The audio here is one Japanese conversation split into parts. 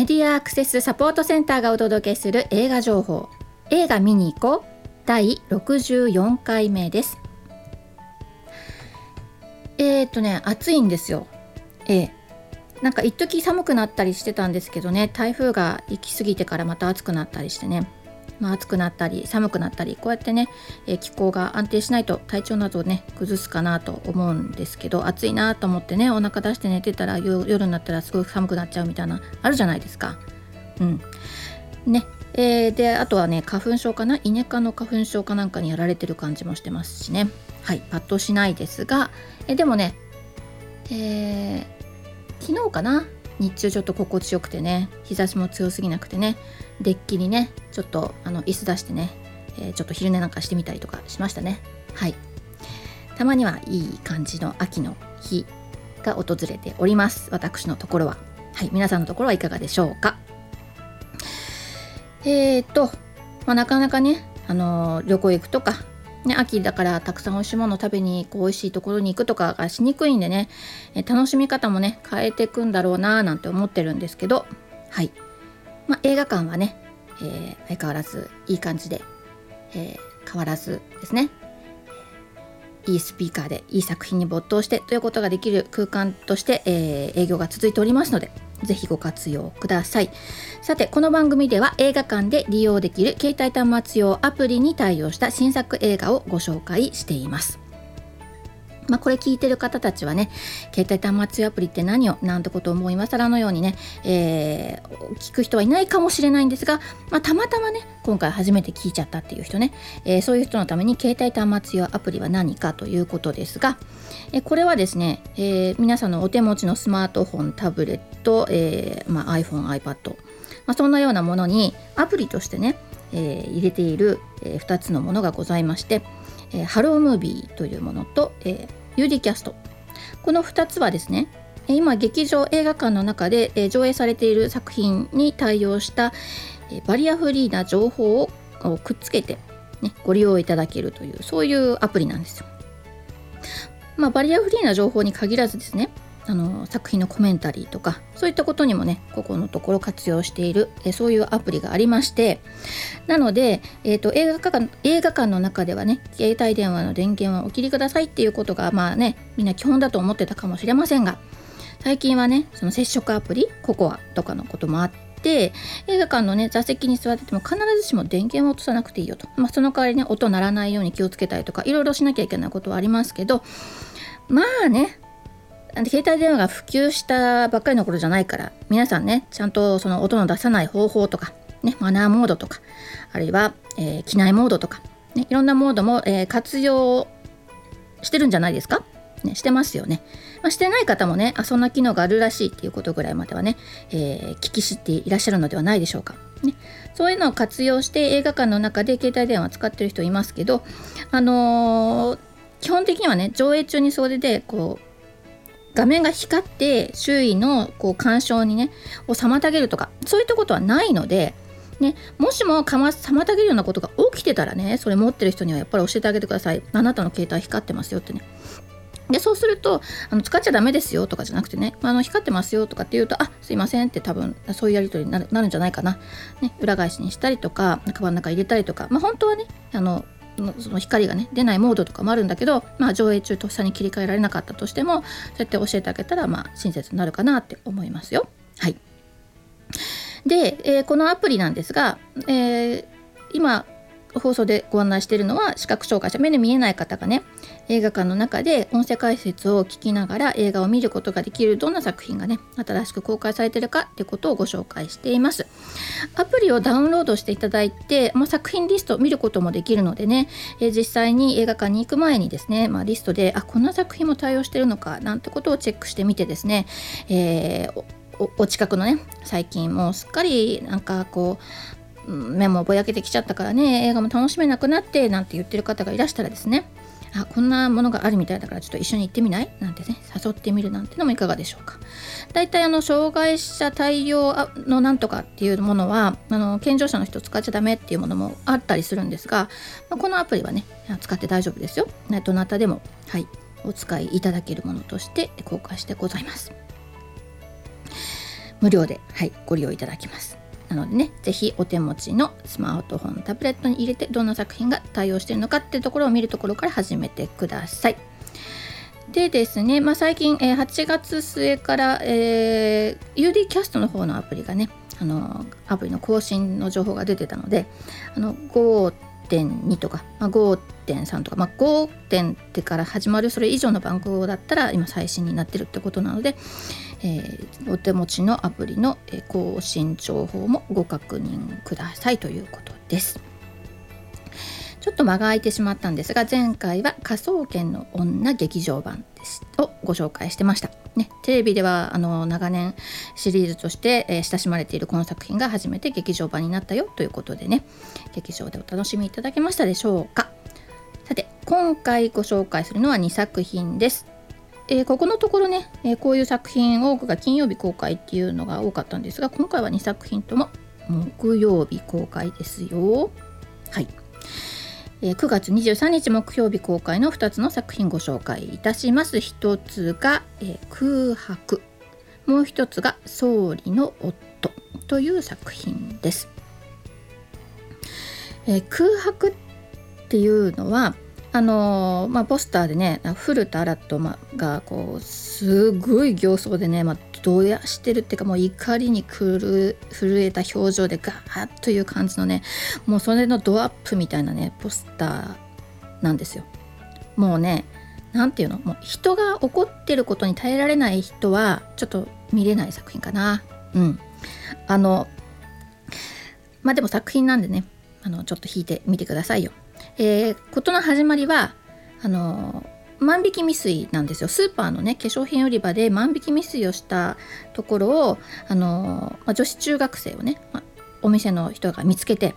メディアアクセスサポートセンターがお届けする映画情報。映画見に行こう。第64回目です。えー、っとね暑いんですよ。ええ。なんか一時寒くなったりしてたんですけどね台風が行き過ぎてからまた暑くなったりしてね。まあ、暑くなったり寒くなったりこうやってね、え、気候が安定しないと体調などをね崩すかなと思うんですけど暑いなと思ってねお腹出して寝てたら夜になったらすごい寒くなっちゃうみたいなあるじゃないですか。うん。ね。えー、であとはね花粉症かな？イネ科の花粉症かなんかにやられてる感じもしてますしね。はい。パッとしないですがえでもね、えー、昨日かな？日中ちょっと心地よくてね日差しも強すぎなくてねデッキにねちょっとあの椅子出してね、えー、ちょっと昼寝なんかしてみたりとかしましたね。はい。たまにはいい感じの秋の日が訪れております。私のところは。はい。皆さんのところはいかがでしょうか。えーと、まあ、なかなかねあの、旅行行くとかね、秋だからたくさん美味しいもの食べにこう美味しいところに行くとかがしにくいんでね、楽しみ方もね変えていくんだろうななんて思ってるんですけどはい、まあ、映画館はね、えー、相変わらずいい感じで、えー、変わらずですね。いいスピーカーでいい作品に没頭してということができる空間として、えー、営業が続いておりますのでぜひご活用ください。さてこの番組では映画館で利用できる携帯端末用アプリに対応した新作映画をご紹介しています。まあ、これ聞いてる方たちはね携帯端末アプリって何よなんてことをもう今更のようにね、えー、聞く人はいないかもしれないんですが、まあ、たまたまね今回初めて聞いちゃったっていう人ね、えー、そういう人のために携帯端末用アプリは何かということですが、えー、これはですね、え皆さんのお手持ちのスマートフォンタブレット、えまあ、iPhone、iPad、まあ、そんなようなものにアプリとしてね、え入れている、え2つのものがございまして、え HELLO! MOVIE というものと、えー UDCast この2つはですね今劇場映画館の中で上映されている作品に対応したバリアフリーな情報をくっつけて、ね、ご利用いただけるというそういうアプリなんですよ。まあ、バリアフリーな情報に限らずですねあの作品のコメンタリーとかそういったことにもねここのところ活用しているえそういうアプリがありましてなので、えーと、映画館映画館の中ではね携帯電話の電源はお切りくださいっていうことがまあねみんな基本だと思ってたかもしれませんが最近はねその接触アプリココアとかのこともあって映画館のね座席に座ってても必ずしも電源を落とさなくていいよと、まあ、その代わりね音鳴らないように気をつけたりとかいろいろしなきゃいけないことはありますけどまあね携帯電話が普及したばっかりの頃じゃないから皆さんねちゃんとその音の出さない方法とか、ね、マナーモードとかあるいは、えー、機内モードとか、ね、いろんなモードも、えー、活用してるんじゃないですか、ね、してますよね、まあ、してない方もねあそんな機能があるらしいっていうことぐらいまではね、えー、聞き知っていらっしゃるのではないでしょうか、ね、そういうのを活用して映画館の中で携帯電話を使ってる人いますけどあのー、基本的にはね上映中にそれでこう画面が光って周囲のこう干渉にねを妨げるとかそういったことはないので、ね、もしもかま妨げるようなことが起きてたらねそれ持ってる人にはやっぱり教えてあげてください。あなたの携帯光ってますよってね。でそうするとあの使っちゃダメですよとかじゃなくてねあの光ってますよとかって言うとあすいませんって多分そういうやり取りになるなるんじゃないかな、ね、裏返しにしたりとかカバンの中入れたりとか、まあ、本当はねあのその光がね出ないモードとかもあるんだけど、まあ、上映中とっさに切り替えられなかったとしてもそうやって教えてあげたらまあ親切になるかなって思いますよ。はい、で、えー、このアプリなんですが、えー、今放送でご案内しているのは視覚障害者目で見えない方がね映画館の中で音声解説を聞きながら映画を見ることができるどんな作品がね新しく公開されているかってことをご紹介しています。アプリをダウンロードしていただいて、まあ、作品リストを見ることもできるのでね、えー、実際に映画館に行く前にですね、まあ、リストであこんな作品も対応してるのかなんてことをチェックしてみてですね、えーお近くのね最近もうすっかりなんかこう目もぼやけてきちゃったからね映画も楽しめなくなってなんて言ってる方がいらしたらですねあこんなものがあるみたいだからちょっと一緒に行ってみない？なんてね誘ってみるなんてのもいかがでしょうか。大体あの障害者対応のなんとかっていうものはあの健常者の人使っちゃダメっていうものもあったりするんですが、ま、このアプリはね使って大丈夫ですよ。どなたでもはいお使いいただけるものとして公開してございます。無料で、はい、ご利用いただきます。なのでね是非お手持ちのスマートフォンタブレットに入れてどんな作品が対応しているのかっていうところを見るところから始めてください。でですね、まあ、最近、え、8月末から、えー、UD キャストの方のアプリがねあのアプリの更新の情報が出てたのであの5.2とか、まあ、5.3とか、まあ、5点ってから始まるそれ以上の番号だったら今最新になってるってことなので、えー、お手持ちのアプリの更新情報もご確認くださいということです。ちょっと間が空いてしまったんですが前回は「科捜研の女劇場版」ですをご紹介してました。ね、テレビではあの長年シリーズとして、えー、親しまれているこの作品が初めて劇場版になったよということでね劇場でお楽しみいただけましたでしょうかさて今回ご紹介するのは2作品です。えー、ここのところね、えー、こういう作品多くが金曜日公開っていうのが多かったんですが今回は2作品とも木曜日公開ですよ。はいえ9月23日木曜日公開の2つの作品ご紹介いたします。1つが、え空白もう1つが総理の夫という作品です。え空白っていうのはあのまあ、ポスターでね古田新斗がこうすごい形相でね、まあ、どやしてるっていうかもう怒りに震えた表情でガーッという感じのねもうそれのドアップみたいなねポスターなんですよ。もうね何て言うの？もう人が怒ってることに耐えられない人はちょっと見れない作品かな。うん。あのまあでも作品なんでねあのちょっと弾いてみてくださいよ。えー、事の始まりはあの万引き未遂なんですよスーパーのね化粧品売り場で万引き未遂をしたところをあの、まあ、女子中学生をね、まあ、お店の人が見つけて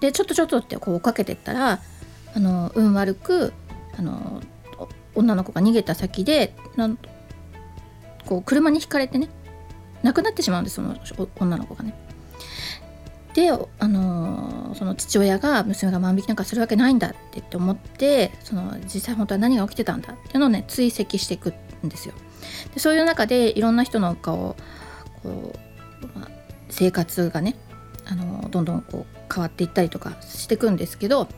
でちょっとちょっとってこう追っかけてったらあの運悪くあの女の子が逃げた先でなんこう車にひかれてね亡くなってしまうんですその女の子がね。で、あのその父親が娘が万引きなんかするわけないんだって言って思ってその実際本当は何が起きてたんだっていうのをね追跡していくんですよ。でそういう中でいろんな人の顔こう、まあ、生活がねあのどんどんこう変わっていったりとかしていくんですけど、ま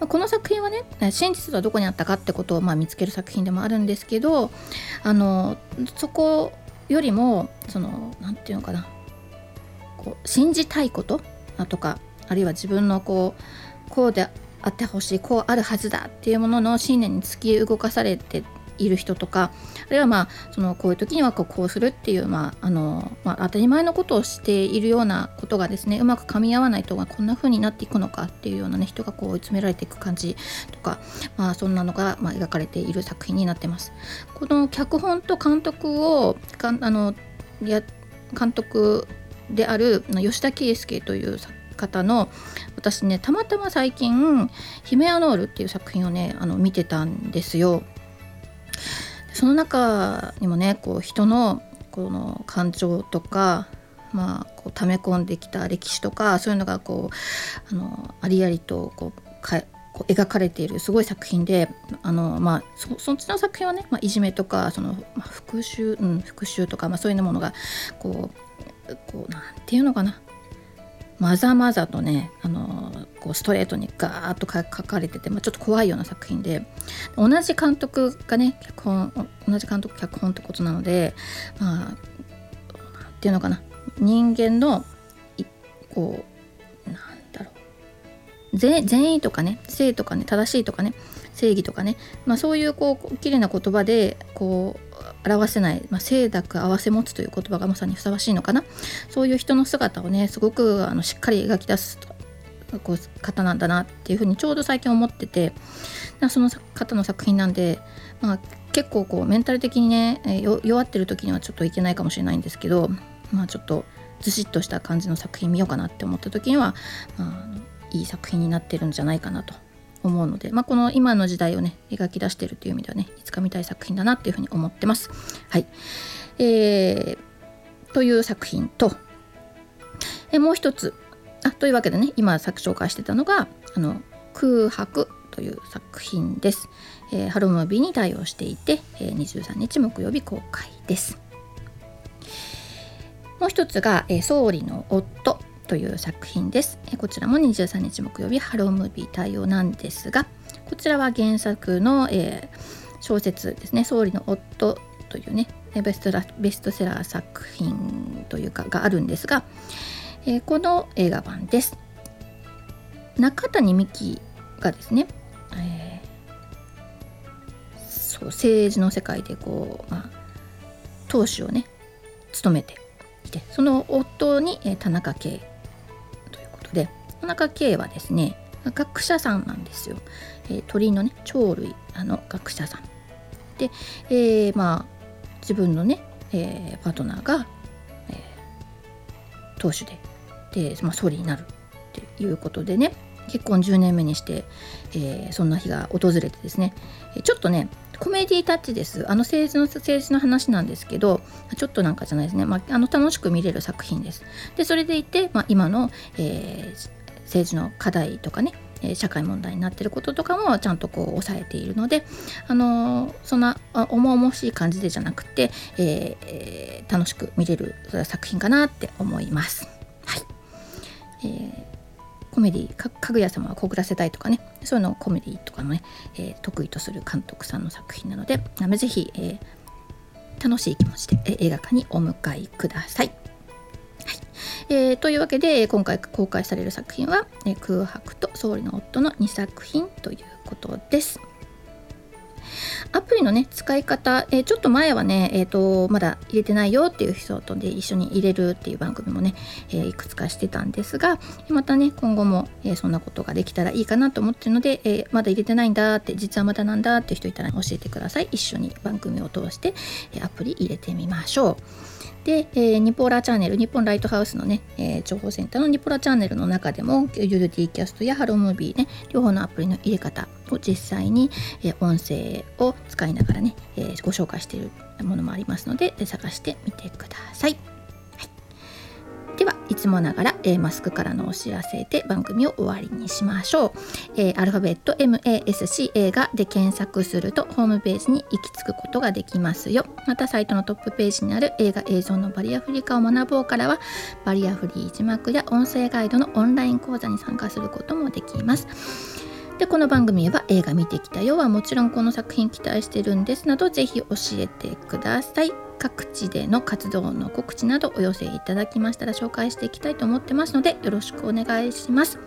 あ、この作品はね真実はどこにあったかってことをまあ見つける作品でもあるんですけどあのそこよりもその何て言うのかなこう信じたいこと？とかあるいは自分のこうこうであってほしいこうあるはずだっていうものの信念に突き動かされている人とかあるいはまあそのこういう時にはこうこうするっていう、まああのまあ、当たり前のことをしているようなことがですねうまく噛み合わないとこんな風になっていくのかっていうようなね人がこう追い詰められていく感じとか、まあ、そんなのが、まあ、描かれている作品になってます。この脚本と監督をかあのや監督である吉田圭介という方の私ねたまたま最近「ヒメアノール」っていう作品をねあの見てたんですよ。その中にもねこう人のこの感情とかまあこう溜め込んできた歴史とかそういうのがこうあのありありとこうかこう描かれているすごい作品であの、まあ、そそっちの作品はね、まあ、いじめとかその、まあ、復讐、うん、復讐とか、まあ、そういうものがこうこうなんていうのかな。まざまざとねあのこうストレートにガーッと書かれてて、まあ、ちょっと怖いような作品で同じ監督がね脚本同じ監督脚本ってことなのでまあなんていうのかな。人間のこうなんだろう。善意とかね正とかね正しいとかね正義とかね、まあ、そういうこう綺麗な言葉でこう表せない、まあ、清濁合わせ持つという言葉がまさにふさわしいのかな。そういう人の姿をねすごくあのしっかり描き出すこう方なんだなっていうふうにちょうど最近思っててその方の作品なんで、まあ、結構こうメンタル的にね弱ってる時にはちょっといけないかもしれないんですけどまあちょっとずしっとした感じの作品見ようかなって思った時には、まあ、いい作品になってるんじゃないかなと。思うので、まあ、この今の時代をね描き出してるという意味ではねいつか見たい作品だなっていうふうに思ってます。はい、えー、という作品と、えもう一つあというわけでね今作紹介してたのがあの空白という作品です。えー、ハロムービーに対応していて、えー、23日木曜日公開です。もう一つが、えー、総理の夫という作品です、え、こちらも23日木曜日ハロームービー対応なんですがこちらは原作の、えー、小説ですね総理の夫というねベストラベストセラー作品というかがあるんですが、えー、この映画版です。中谷美紀がですね、えー、そう政治の世界でこう、まあ、党首をね務めていてその夫に、えー、田中圭ことで田中圭はですね学者さんなんですよ、えー、鳥のね鳥類あの学者さん。で、えー、まあ自分のね、えー、パートナーが、えー、党首でで、まあ、総理になるっていうことでね結婚10年目にして、えー、そんな日が訪れてですねちょっとねコメディタッチです。あの政治の政治の話なんですけどちょっとなんかじゃないですね、まあ、あの楽しく見れる作品です。でそれでいて、まあ、今の、えー、政治の課題とかね社会問題になってることとかもちゃんとこう抑えているので、あのー、そんな重々しい感じでじゃなくて、えー、楽しく見れる作品かなって思います。はい。えーコメディかぐや様は告らせたいとかねそういうのをコメディとかのね、えー、得意とする監督さんの作品なのでぜひ、えー、楽しい気持ちで、えー、映画館にお迎えください。はいえー、というわけで今回公開される作品は「え、空白と総理の夫」の2作品ということです。アプリのね使い方、えー、ちょっと前はね、えーと、まだ入れてないよっていう人とで一緒に入れるっていう番組もね、えー、いくつかしてたんですがまたね今後も、えー、そんなことができたらいいかなと思ってるので、えまだ入れてないんだって実はまだなんだって人いたら教えてください一緒に番組を通して、えアプリ入れてみましょう。で、えー、ニポーラチャンネル、日本ライトハウスのね、えー、情報センターのニポラチャンネルの中でも、ユルディキャストやハロームービーね、両方のアプリの入れ方を実際に、えー、音声を使いながらね、え、ご紹介しているものもありますので、探してみてください。ではいつもながら、えー、マスクからのお知らせで番組を終わりにしましょう、えー、アルファベット MASC 映画で検索するとホームページに行き着くことができますよ。またサイトのトップページにある映画映像のバリアフリー化を学ぼうからはバリアフリー字幕や音声ガイドのオンライン講座に参加することもできます。でこの番組は映画見てきたよはもちろんこの作品期待してるんですなどぜひ教えてください。各地での活動の告知などお寄せいただきましたら紹介していきたいと思ってますのでよろしくお願いします。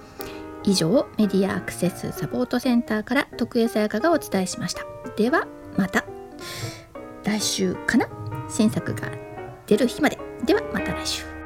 以上メディアアクセスサポートセンターから徳江さやかがお伝えしました。ではまた。来週かな。新作が出る日まで。ではまた来週。